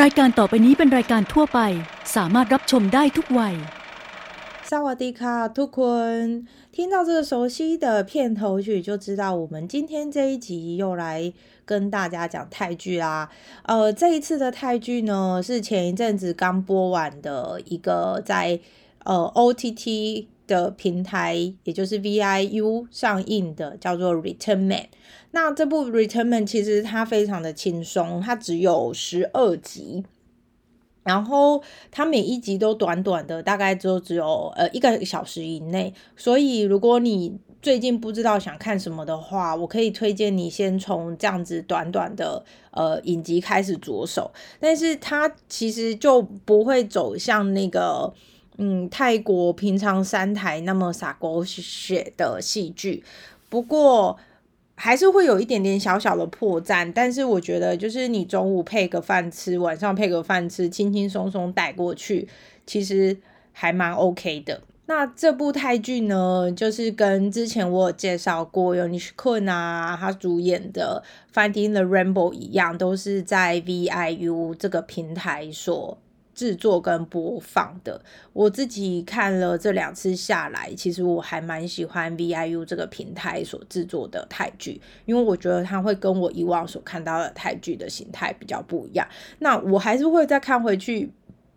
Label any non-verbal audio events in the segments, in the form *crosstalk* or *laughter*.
รายการต่อไปนี้เป็นรายการทั่วไป สามารถรับชมได้ทุกวัย萨瓦迪卡，ทุกคน听到这个熟悉的片头曲，就知道我们今天这一集又来跟大家讲泰剧啦。呃，这一次的泰剧呢，是前一阵子刚播完的一个在呃 OTT 的平台，也就是 VIU 上映的，叫做《Return Man》。那这部《Return Man》其实它非常的轻松，它只有十二集。然后它每一集都短短的，大概就只有呃一个小时以内。所以如果你最近不知道想看什么的话，我可以推荐你先从这样子短短的呃影集开始着手。但是它其实就不会走向那个嗯泰国平常三台那么洒狗血的戏剧。不过。还是会有一点点小小的破绽，但是我觉得就是你中午配个饭吃，晚上配个饭吃，轻轻松松带过去，其实还蛮 OK 的。那这部泰剧呢，就是跟之前我有介绍过有 Nish Kun 啊，他主演的《Finding the Rainbow》一样，都是在 VIU 这个平台所。制作跟播放的，我自己看了这两次下来，其实我还蛮喜欢 VIU 这个平台所制作的泰剧，因为我觉得它会跟我以往所看到的泰剧的形态比较不一样。那我还是会再看回去，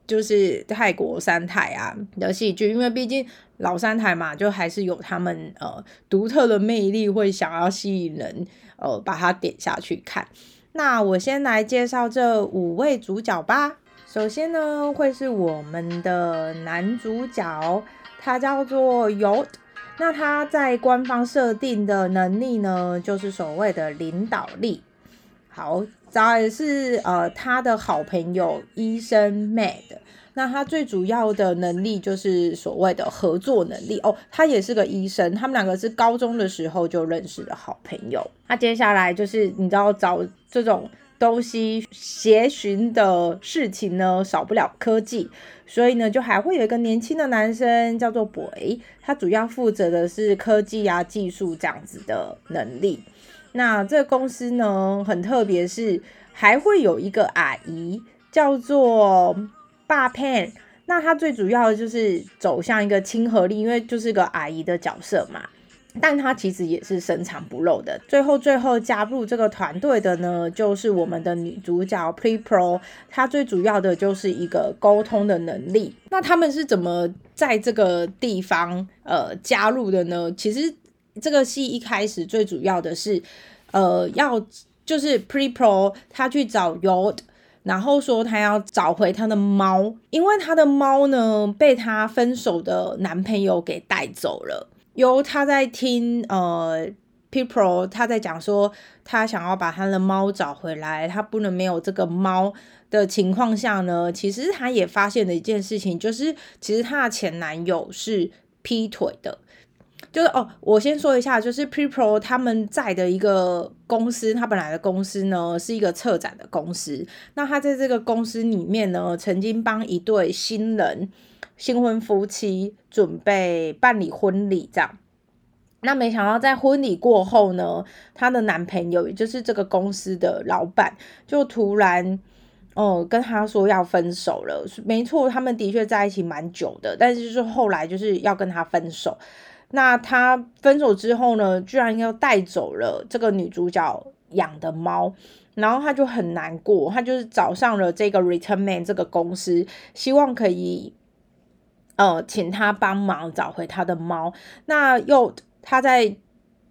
就是泰国三台啊的戏剧，因为毕竟老三台嘛，就还是有他们呃独特的魅力，会想要吸引人呃把它点下去看。那我先来介绍这五位主角吧。首先呢，会是我们的男主角，他叫做 Yod。那他在官方设定的能力呢，就是所谓的领导力。好，再是呃他的好朋友医生 Mad。那他最主要的能力就是所谓的合作能力哦。他也是个医生，他们两个是高中的时候就认识的好朋友。那接下来就是你知道找这种。东西协寻的事情呢，少不了科技，所以呢，就还会有一个年轻的男生叫做 Boy，他主要负责的是科技啊、技术这样子的能力。那这个公司呢，很特别，是还会有一个阿姨叫做霸 Pan，那他最主要的就是走向一个亲和力，因为就是个阿姨的角色嘛。但他其实也是深藏不露的。最后，最后加入这个团队的呢，就是我们的女主角 Pre Pro。她最主要的就是一个沟通的能力。那他们是怎么在这个地方呃加入的呢？其实这个戏一开始最主要的是呃要就是 Pre Pro 他去找 Yod，然后说他要找回他的猫，因为他的猫呢被他分手的男朋友给带走了。有他在听呃，People 他在讲说，他想要把他的猫找回来，他不能没有这个猫的情况下呢，其实他也发现了一件事情，就是其实他的前男友是劈腿的，就是哦，我先说一下，就是 P Pro 他们在的一个公司，他本来的公司呢是一个策展的公司，那他在这个公司里面呢，曾经帮一对新人。新婚夫妻准备办理婚礼，这样，那没想到在婚礼过后呢，她的男朋友，也就是这个公司的老板，就突然，哦，跟她说要分手了。没错，他们的确在一起蛮久的，但是就是后来就是要跟他分手。那他分手之后呢，居然要带走了这个女主角养的猫，然后他就很难过，他就是找上了这个 Return Man 这个公司，希望可以。呃，请他帮忙找回他的猫。那又他在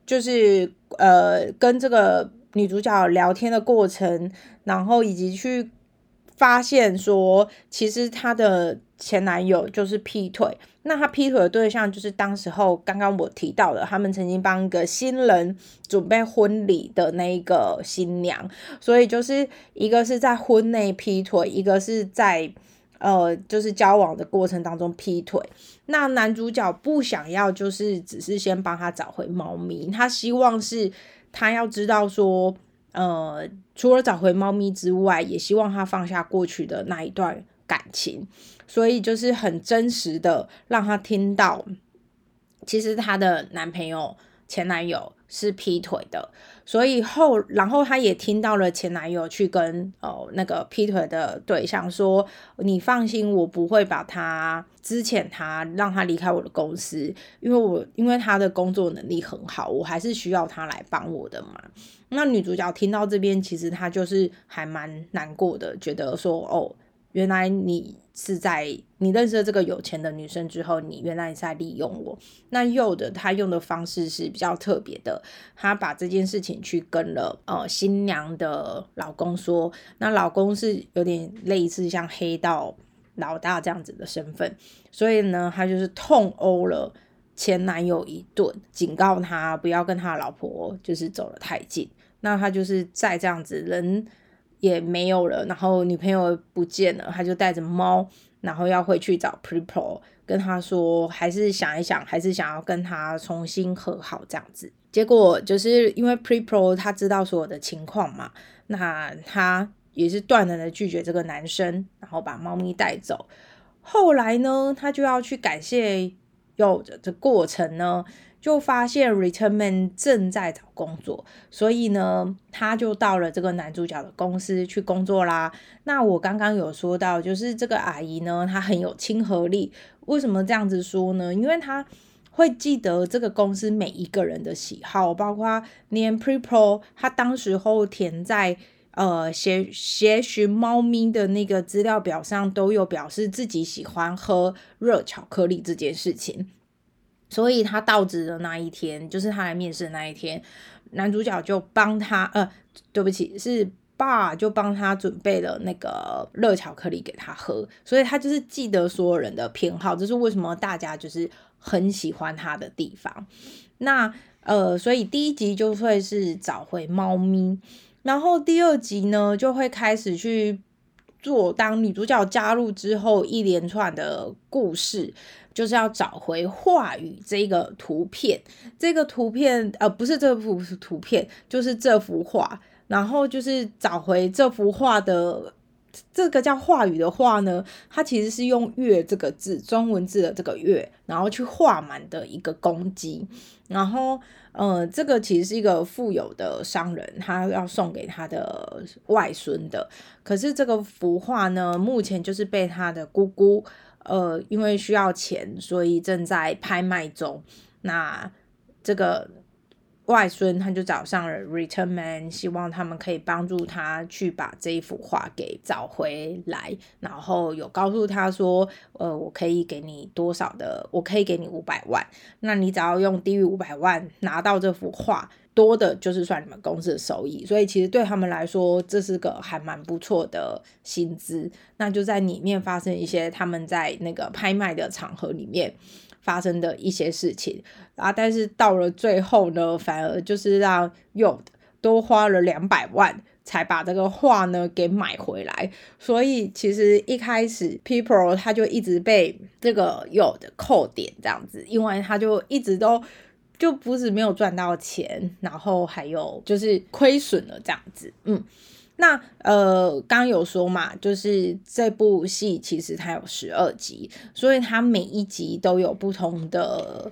就是呃跟这个女主角聊天的过程，然后以及去发现说，其实他的前男友就是劈腿。那他劈腿的对象就是当时候刚刚我提到的，他们曾经帮一个新人准备婚礼的那个新娘。所以就是一个是在婚内劈腿，一个是在。呃，就是交往的过程当中劈腿，那男主角不想要，就是只是先帮他找回猫咪，他希望是他要知道说，呃，除了找回猫咪之外，也希望他放下过去的那一段感情，所以就是很真实的让他听到，其实他的男朋友前男友是劈腿的，所以后然后他也听到了前男友去跟哦那个劈腿的对象说：“你放心，我不会把他之前他让他离开我的公司，因为我因为他的工作能力很好，我还是需要他来帮我的嘛。”那女主角听到这边，其实她就是还蛮难过的，觉得说：“哦。”原来你是在你认识了这个有钱的女生之后，你原来是在利用我。那又的他用的方式是比较特别的，他把这件事情去跟了呃新娘的老公说，那老公是有点类似像黑道老大这样子的身份，所以呢，他就是痛殴了前男友一顿，警告他不要跟他老婆就是走得太近。那他就是在这样子人。也没有了，然后女朋友不见了，他就带着猫，然后要回去找 Prepro，跟他说还是想一想，还是想要跟他重新和好这样子。结果就是因为 Prepro 他知道所有的情况嘛，那他也是断然的拒绝这个男生，然后把猫咪带走。后来呢，他就要去感谢有的过程呢。就发现 Return Man 正在找工作，所以呢，他就到了这个男主角的公司去工作啦。那我刚刚有说到，就是这个阿姨呢，她很有亲和力。为什么这样子说呢？因为她会记得这个公司每一个人的喜好，包括连 Prepro，他当时候填在呃协协寻猫咪的那个资料表上，都有表示自己喜欢喝热巧克力这件事情。所以他到职的那一天，就是他来面试的那一天，男主角就帮他，呃，对不起，是爸就帮他准备了那个热巧克力给他喝，所以他就是记得所有人的偏好，这是为什么大家就是很喜欢他的地方。那呃，所以第一集就会是找回猫咪，然后第二集呢就会开始去做，当女主角加入之后一连串的故事。就是要找回话语这个图片，这个图片呃不是这幅图片，就是这幅画，然后就是找回这幅画的这个叫话语的画呢，它其实是用“月”这个字，中文字的这个“月”，然后去画满的一个公鸡，然后呃这个其实是一个富有的商人，他要送给他的外孙的，可是这个幅画呢，目前就是被他的姑姑。呃，因为需要钱，所以正在拍卖中。那这个外孙他就找上了 Return Man，希望他们可以帮助他去把这一幅画给找回来。然后有告诉他说，呃，我可以给你多少的，我可以给你五百万。那你只要用低于五百万拿到这幅画。多的就是算你们公司的收益，所以其实对他们来说，这是个还蛮不错的薪资。那就在里面发生一些他们在那个拍卖的场合里面发生的一些事情啊，但是到了最后呢，反而就是让 y o 多花了两百万才把这个画呢给买回来。所以其实一开始 People 他就一直被这个 Yod 扣点这样子，因为他就一直都。就不止没有赚到钱，然后还有就是亏损了这样子，嗯，那呃，刚有说嘛，就是这部戏其实它有十二集，所以它每一集都有不同的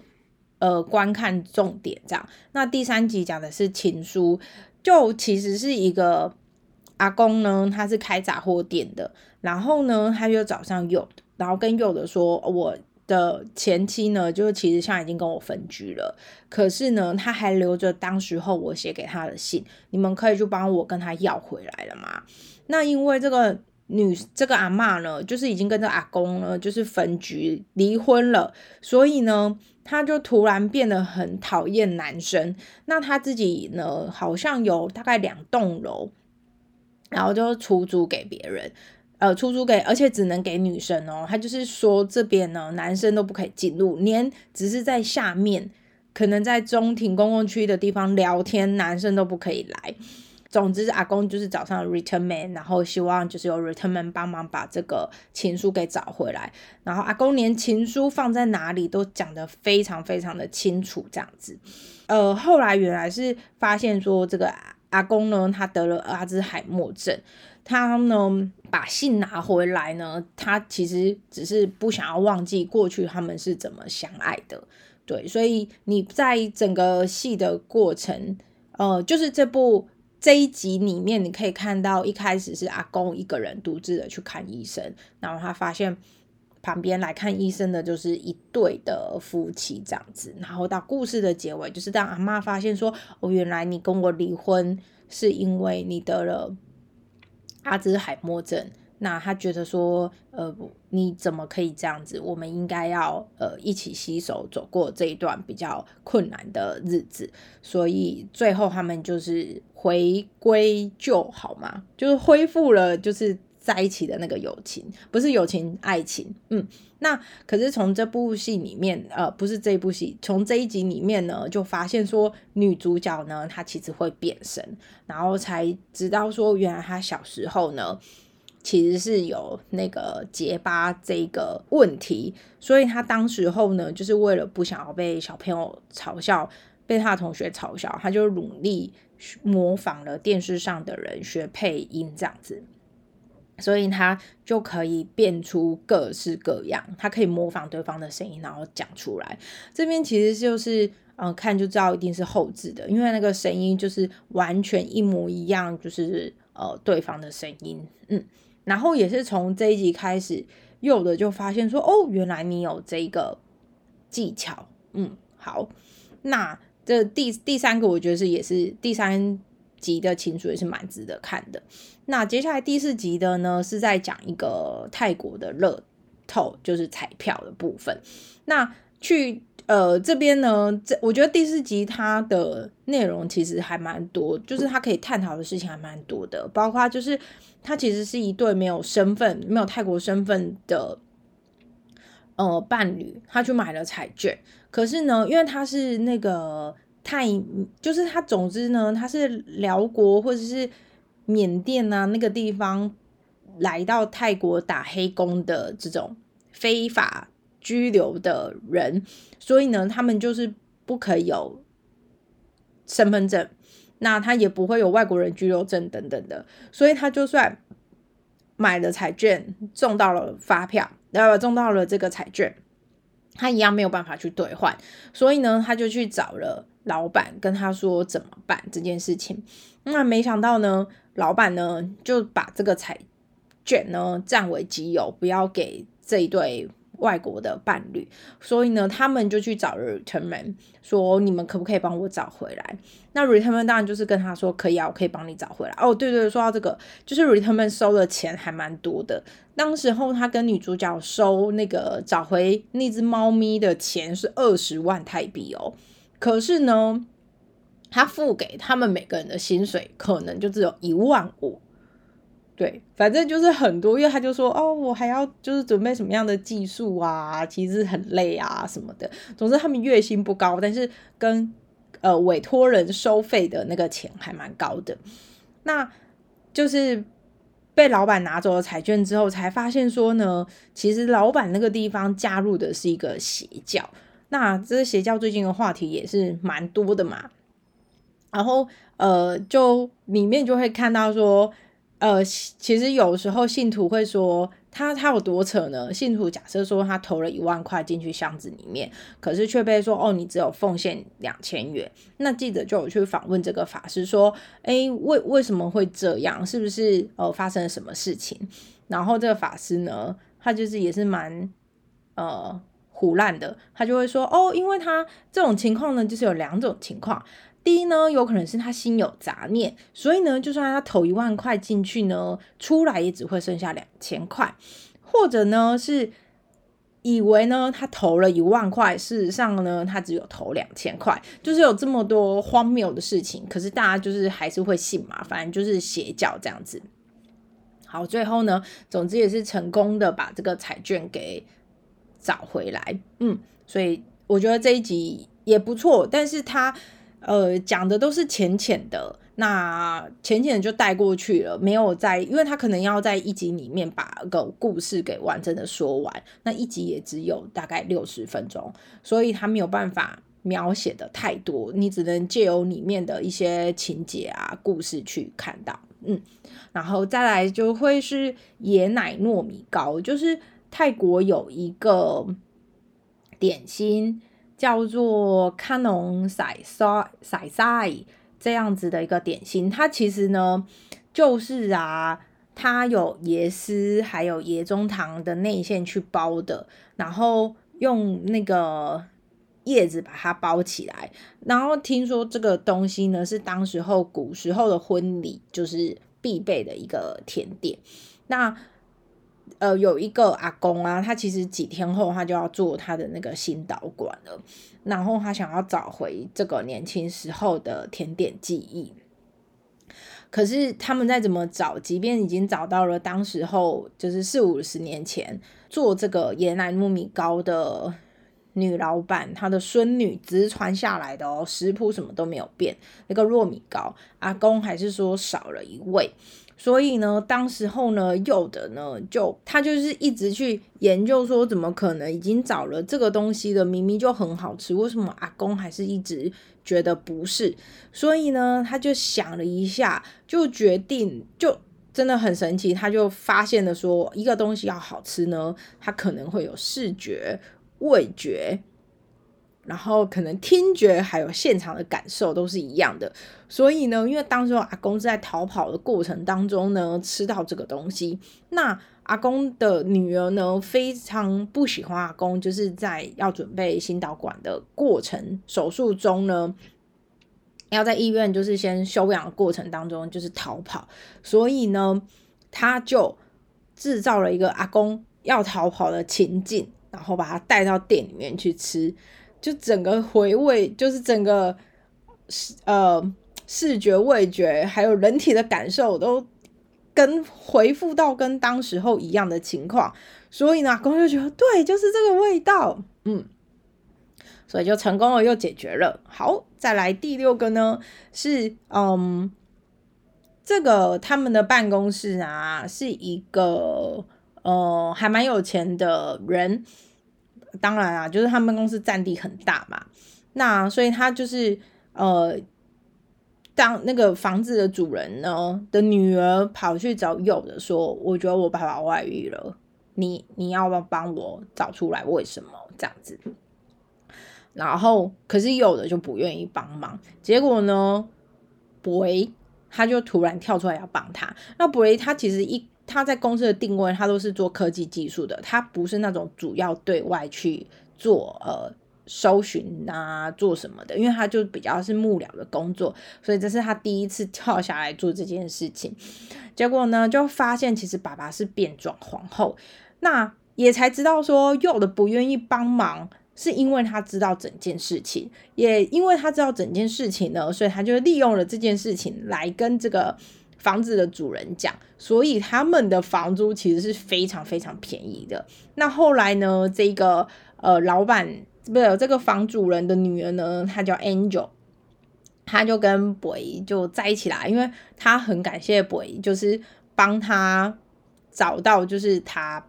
呃观看重点这样。那第三集讲的是情书，就其实是一个阿公呢，他是开杂货店的，然后呢，他就找上佑的，然后跟佑的说，我。的前妻呢，就是其实现在已经跟我分居了，可是呢，他还留着当时候我写给他的信，你们可以去帮我跟他要回来了吗？那因为这个女这个阿妈呢，就是已经跟这阿公呢，就是分居离婚了，所以呢，他就突然变得很讨厌男生。那他自己呢，好像有大概两栋楼，然后就出租给别人。呃，出租给，而且只能给女生哦。他就是说这边呢，男生都不可以进入，连只是在下面，可能在中庭公共区的地方聊天，男生都不可以来。总之，阿公就是找上 return man，然后希望就是有 return man 帮忙把这个情书给找回来。然后阿公连情书放在哪里都讲得非常非常的清楚，这样子。呃，后来原来是发现说这个阿公呢，他得了阿兹海默症。他呢，把信拿回来呢，他其实只是不想要忘记过去他们是怎么相爱的，对，所以你在整个戏的过程，呃，就是这部这一集里面，你可以看到一开始是阿公一个人独自的去看医生，然后他发现。旁边来看医生的就是一对的夫妻这样子，然后到故事的结尾，就是当阿妈发现说，哦，原来你跟我离婚是因为你得了阿兹海默症，那他觉得说，呃，你怎么可以这样子？我们应该要呃一起携手走过这一段比较困难的日子，所以最后他们就是回归就好嘛，就是恢复了，就是。在一起的那个友情，不是友情，爱情。嗯，那可是从这部戏里面，呃，不是这部戏，从这一集里面呢，就发现说女主角呢，她其实会变身，然后才知道说，原来她小时候呢，其实是有那个结巴这个问题，所以她当时候呢，就是为了不想要被小朋友嘲笑，被他的同学嘲笑，他就努力模仿了电视上的人学配音这样子。所以他就可以变出各式各样，他可以模仿对方的声音，然后讲出来。这边其实就是，嗯，看就知道一定是后置的，因为那个声音就是完全一模一样，就是呃对方的声音，嗯。然后也是从这一集开始，有的就发现说，哦，原来你有这个技巧，嗯，好。那这第第三个，我觉得是也是第三。集的情书也是蛮值得看的。那接下来第四集的呢，是在讲一个泰国的乐透，就是彩票的部分。那去呃这边呢，这我觉得第四集它的内容其实还蛮多，就是它可以探讨的事情还蛮多的，包括就是它其实是一对没有身份、没有泰国身份的呃伴侣，他去买了彩券，可是呢，因为他是那个。泰就是他，总之呢，他是辽国或者是缅甸啊那个地方来到泰国打黑工的这种非法拘留的人，所以呢，他们就是不可以有身份证，那他也不会有外国人居留证等等的，所以他就算买了彩券中到了发票，然后中到了这个彩券，他一样没有办法去兑换，所以呢，他就去找了。老板跟他说怎么办这件事情，那没想到呢，老板呢就把这个彩券呢占为己有，不要给这一对外国的伴侣，所以呢，他们就去找 Returnman，说，你们可不可以帮我找回来？那 Returnman 当然就是跟他说可以啊，我可以帮你找回来。哦，对对，说到这个，就是 Return 收的钱还蛮多的，当时候他跟女主角收那个找回那只猫咪的钱是二十万泰币哦。可是呢，他付给他们每个人的薪水可能就只有一万五，对，反正就是很多，因为他就说哦，我还要就是准备什么样的技术啊，其实很累啊什么的。总之他们月薪不高，但是跟呃委托人收费的那个钱还蛮高的。那就是被老板拿走了彩券之后，才发现说呢，其实老板那个地方加入的是一个邪教。那这邪教最近的话题也是蛮多的嘛，然后呃，就里面就会看到说，呃，其实有时候信徒会说他他有多扯呢？信徒假设说他投了一万块进去箱子里面，可是却被说哦，你只有奉献两千元。那记者就有去访问这个法师说，哎，为为什么会这样？是不是呃发生了什么事情？然后这个法师呢，他就是也是蛮呃。胡烂的，他就会说哦，因为他这种情况呢，就是有两种情况。第一呢，有可能是他心有杂念，所以呢，就算他投一万块进去呢，出来也只会剩下两千块；或者呢，是以为呢他投了一万块，事实上呢，他只有投两千块，就是有这么多荒谬的事情。可是大家就是还是会信嘛，反正就是邪教这样子。好，最后呢，总之也是成功的把这个彩券给。找回来，嗯，所以我觉得这一集也不错，但是他呃讲的都是浅浅的，那浅浅的就带过去了，没有在，因为他可能要在一集里面把个故事给完整的说完，那一集也只有大概六十分钟，所以他没有办法描写的太多，你只能借由里面的一些情节啊故事去看到，嗯，然后再来就会是椰奶糯米糕，就是。泰国有一个点心，叫做卡农塞塞塞塞这样子的一个点心。它其实呢，就是啊，它有椰丝还有椰中糖的内馅去包的，然后用那个叶子把它包起来。然后听说这个东西呢，是当时候古时候的婚礼就是必备的一个甜点。那呃，有一个阿公啊，他其实几天后他就要做他的那个新导管了，然后他想要找回这个年轻时候的甜点记忆。可是他们再怎么找，即便已经找到了当时候就是四五十年前做这个椰奶糯米糕的女老板，她的孙女直传下来的哦，食谱什么都没有变，那个糯米糕阿公还是说少了一味。所以呢，当时候呢，有的呢，就他就是一直去研究说，怎么可能已经找了这个东西的，明明就很好吃，为什么阿公还是一直觉得不是？所以呢，他就想了一下，就决定，就真的很神奇，他就发现了说，一个东西要好吃呢，它可能会有视觉、味觉。然后可能听觉还有现场的感受都是一样的，所以呢，因为当时阿公是在逃跑的过程当中呢，吃到这个东西，那阿公的女儿呢非常不喜欢阿公，就是在要准备心导管的过程手术中呢，要在医院就是先休养的过程当中就是逃跑，所以呢，他就制造了一个阿公要逃跑的情境，然后把他带到店里面去吃。就整个回味，就是整个视呃视觉、味觉，还有人体的感受，都跟回复到跟当时候一样的情况，所以呢，公就觉得对，就是这个味道，嗯，所以就成功了，又解决了。好，再来第六个呢，是嗯，这个他们的办公室啊，是一个呃还蛮有钱的人。当然啊，就是他们公司占地很大嘛，那所以他就是呃，当那个房子的主人呢的女儿跑去找有的说，我觉得我爸爸外遇了，你你要不要帮我找出来为什么这样子？然后可是有的就不愿意帮忙，结果呢，博他就突然跳出来要帮他，那博他其实一。他在公司的定位，他都是做科技技术的，他不是那种主要对外去做呃搜寻啊，做什么的，因为他就比较是幕僚的工作，所以这是他第一次跳下来做这件事情。结果呢，就发现其实爸爸是变装皇后，那也才知道说有的不愿意帮忙，是因为他知道整件事情，也因为他知道整件事情呢，所以他就利用了这件事情来跟这个。房子的主人讲，所以他们的房租其实是非常非常便宜的。那后来呢，这个呃老板不是这个房主人的女儿呢，她叫 Angel，她就跟 Boy 就在一起啦，因为她很感谢 Boy，就是帮他找到，就是他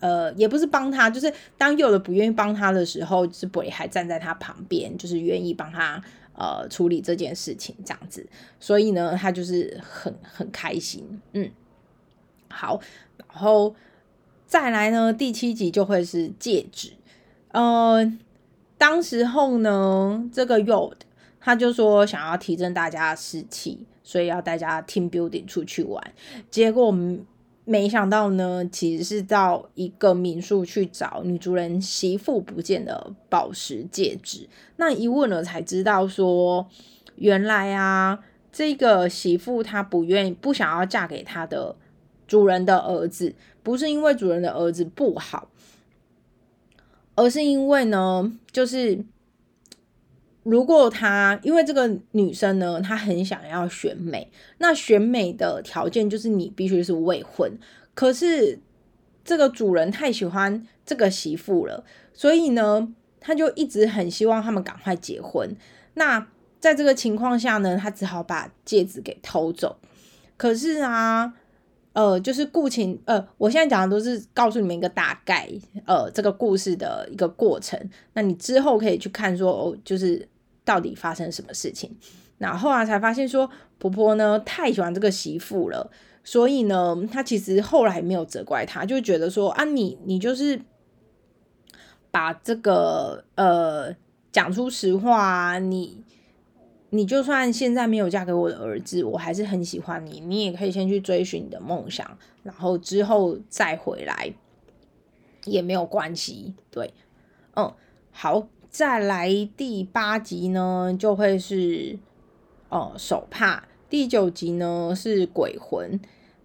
呃也不是帮他，就是当有的不愿意帮他的时候，是 Boy 还站在他旁边，就是愿意帮他。呃，处理这件事情这样子，所以呢，他就是很很开心，嗯，好，然后再来呢，第七集就会是戒指，呃，当时候呢，这个 Yod 他就说想要提振大家士气，所以要大家 team building 出去玩，结果我们。没想到呢，其实是到一个民宿去找女主人媳妇不见的宝石戒指。那一问了才知道，说原来啊，这个媳妇她不愿意、不想要嫁给她的主人的儿子，不是因为主人的儿子不好，而是因为呢，就是。如果她因为这个女生呢，她很想要选美，那选美的条件就是你必须是未婚。可是这个主人太喜欢这个媳妇了，所以呢，他就一直很希望他们赶快结婚。那在这个情况下呢，他只好把戒指给偷走。可是啊，呃，就是顾情，呃，我现在讲的都是告诉你们一个大概，呃，这个故事的一个过程。那你之后可以去看说，哦，就是。到底发生什么事情？那后来，才发现说婆婆呢太喜欢这个媳妇了，所以呢，她其实后来没有责怪她，就觉得说啊，你你就是把这个呃讲出实话啊，你你就算现在没有嫁给我的儿子，我还是很喜欢你，你也可以先去追寻你的梦想，然后之后再回来也没有关系。对，嗯，好，再来第八集呢，就会是哦手帕，第九集呢是鬼魂。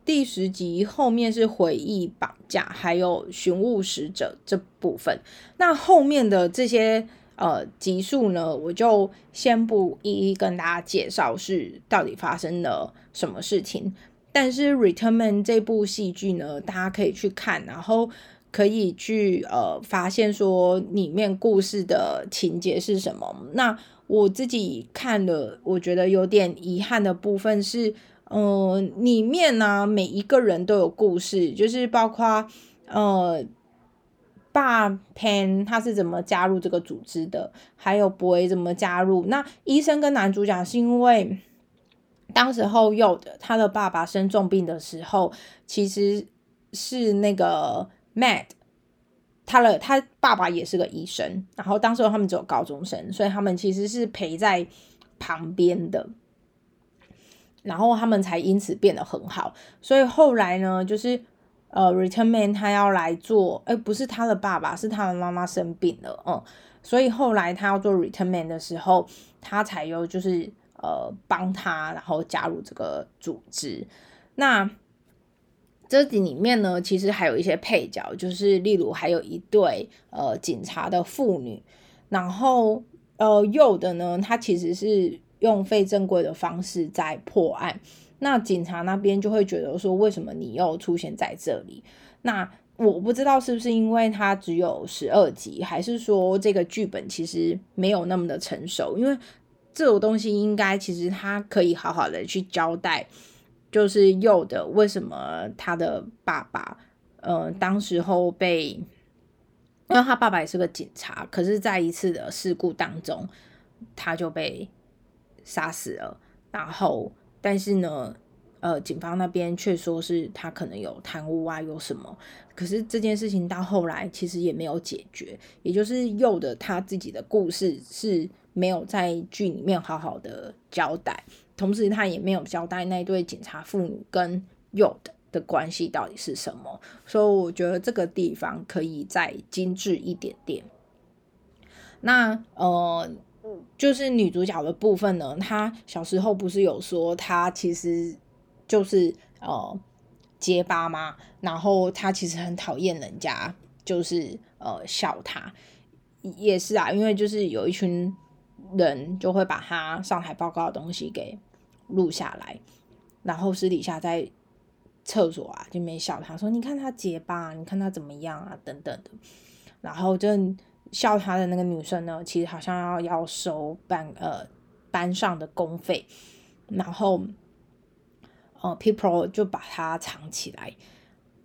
第十集后面是回忆绑架，还有寻物使者这部分。那后面的这些呃集数呢，我就先不一一跟大家介绍是到底发生了什么事情。但是《Return Man》这部戏剧呢，大家可以去看，然后可以去呃发现说里面故事的情节是什么。那我自己看的，我觉得有点遗憾的部分是。嗯，里面呢，每一个人都有故事，就是包括呃，爸 Pen 他是怎么加入这个组织的，还有 Boy 怎么加入。那医生跟男主角是因为当时候有的他的爸爸生重病的时候，其实是那个 Mad，他的他爸爸也是个医生，然后当时候他们只有高中生，所以他们其实是陪在旁边的。然后他们才因此变得很好，所以后来呢，就是呃，Return Man 他要来做，哎，不是他的爸爸，是他的妈妈生病了，嗯，所以后来他要做 Return Man 的时候，他才有就是呃帮他，然后加入这个组织。那这里面呢，其实还有一些配角，就是例如还有一对呃警察的父女，然后呃有的呢，他其实是。用非正规的方式在破案，那警察那边就会觉得说，为什么你又出现在这里？那我不知道是不是因为它只有十二集，还是说这个剧本其实没有那么的成熟？因为这种东西应该其实他可以好好的去交代，就是有的为什么他的爸爸，呃，当时候被，因为他爸爸也是个警察，可是在一次的事故当中，他就被。杀死了，然后，但是呢，呃，警方那边却说是他可能有贪污啊，有什么？可是这件事情到后来其实也没有解决，也就是佑的他自己的故事是没有在剧里面好好的交代，同时他也没有交代那对警察妇女跟佑的的关系到底是什么，所以我觉得这个地方可以再精致一点点。那呃。就是女主角的部分呢，她小时候不是有说她其实就是呃结巴吗？然后她其实很讨厌人家就是呃笑她，也是啊，因为就是有一群人就会把他上台报告的东西给录下来，然后私底下在厕所啊就没笑他，说你看他结巴，你看他怎么样啊等等的，然后就。笑他的那个女生呢，其实好像要要收班呃班上的公费，然后呃 people 就把它藏起来，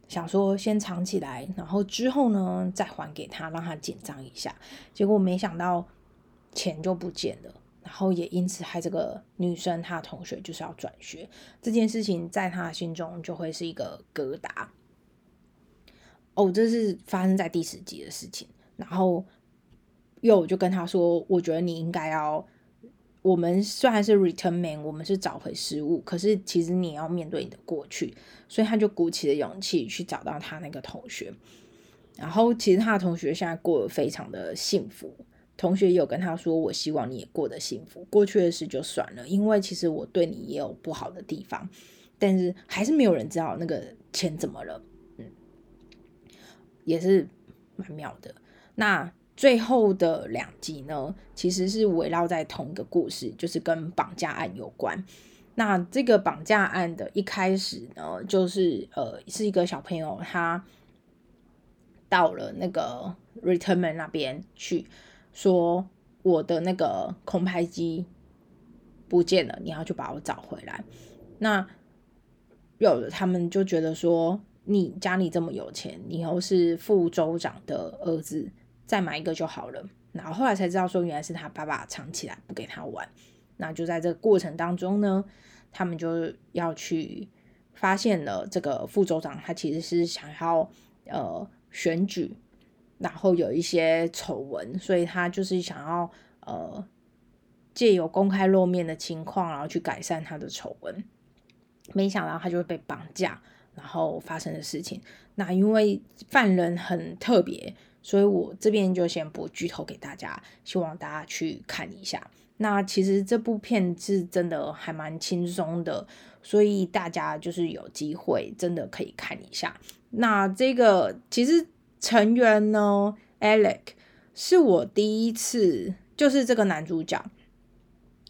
想说先藏起来，然后之后呢再还给他，让他紧张一下。结果没想到钱就不见了，然后也因此害这个女生她同学就是要转学，这件事情在他心中就会是一个疙瘩。哦，这是发生在第十集的事情，然后。又就跟他说，我觉得你应该要，我们虽然是 return man，我们是找回失物，可是其实你要面对你的过去，所以他就鼓起了勇气去找到他那个同学，然后其实他的同学现在过得非常的幸福，同学也有跟他说，我希望你也过得幸福，过去的事就算了，因为其实我对你也有不好的地方，但是还是没有人知道那个钱怎么了，嗯，也是蛮妙的，那。最后的两集呢，其实是围绕在同一个故事，就是跟绑架案有关。那这个绑架案的一开始呢，就是呃，是一个小朋友他到了那个 Return Man 那边去，说我的那个空拍机不见了，你要去把我找回来。那有的他们就觉得说，你家里这么有钱，你又是副州长的儿子。再买一个就好了。然后后来才知道说，原来是他爸爸藏起来不给他玩。那就在这个过程当中呢，他们就要去发现了这个副州长，他其实是想要呃选举，然后有一些丑闻，所以他就是想要呃借由公开露面的情况，然后去改善他的丑闻。没想到他就会被绑架，然后发生的事情。那因为犯人很特别，所以我这边就先不剧透给大家，希望大家去看一下。那其实这部片是真的还蛮轻松的，所以大家就是有机会真的可以看一下。那这个其实成员呢，Alec 是我第一次，就是这个男主角，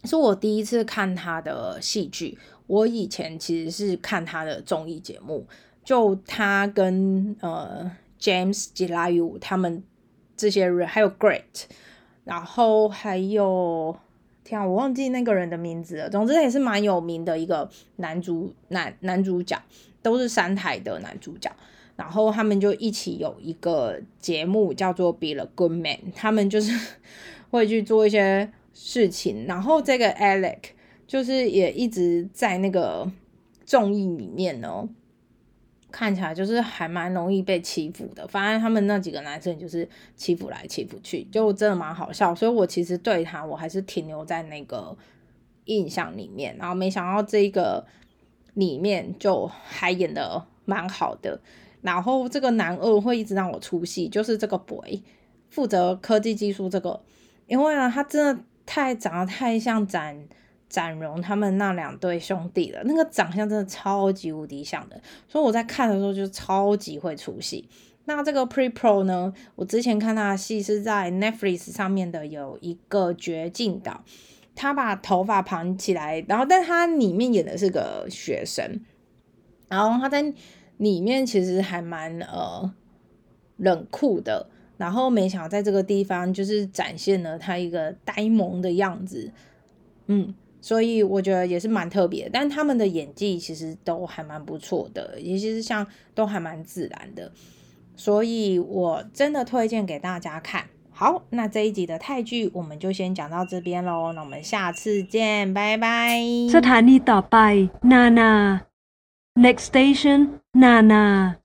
是我第一次看他的戏剧。我以前其实是看他的综艺节目，就他跟呃 James g i l a u 他们这些人，还有 Great，然后还有天啊，我忘记那个人的名字了。总之也是蛮有名的一个男主男男主角，都是三台的男主角。然后他们就一起有一个节目叫做《Be a Good Man》，他们就是 *laughs* 会去做一些事情。然后这个 Alec。就是也一直在那个综艺里面哦，看起来就是还蛮容易被欺负的。反正他们那几个男生就是欺负来欺负去，就真的蛮好笑。所以我其实对他我还是停留在那个印象里面。然后没想到这个里面就还演的蛮好的。然后这个男二会一直让我出戏，就是这个 boy 负责科技技术这个，因为呢他真的太长得太像展。展荣他们那两对兄弟了，那个长相真的超级无敌像的，所以我在看的时候就超级会出戏。那这个 Pre Pro 呢，我之前看他的戏是在 Netflix 上面的，有一个绝境岛，他把头发盘起来，然后但他里面演的是个学生，然后他在里面其实还蛮呃冷酷的，然后没想到在这个地方就是展现了他一个呆萌的样子，嗯。所以我觉得也是蛮特别，但他们的演技其实都还蛮不错的，尤其是像都还蛮自然的，所以我真的推荐给大家看。好，那这一集的泰剧我们就先讲到这边喽，那我们下次见，拜拜。สถานีต่อไปนานา Next station, Nana.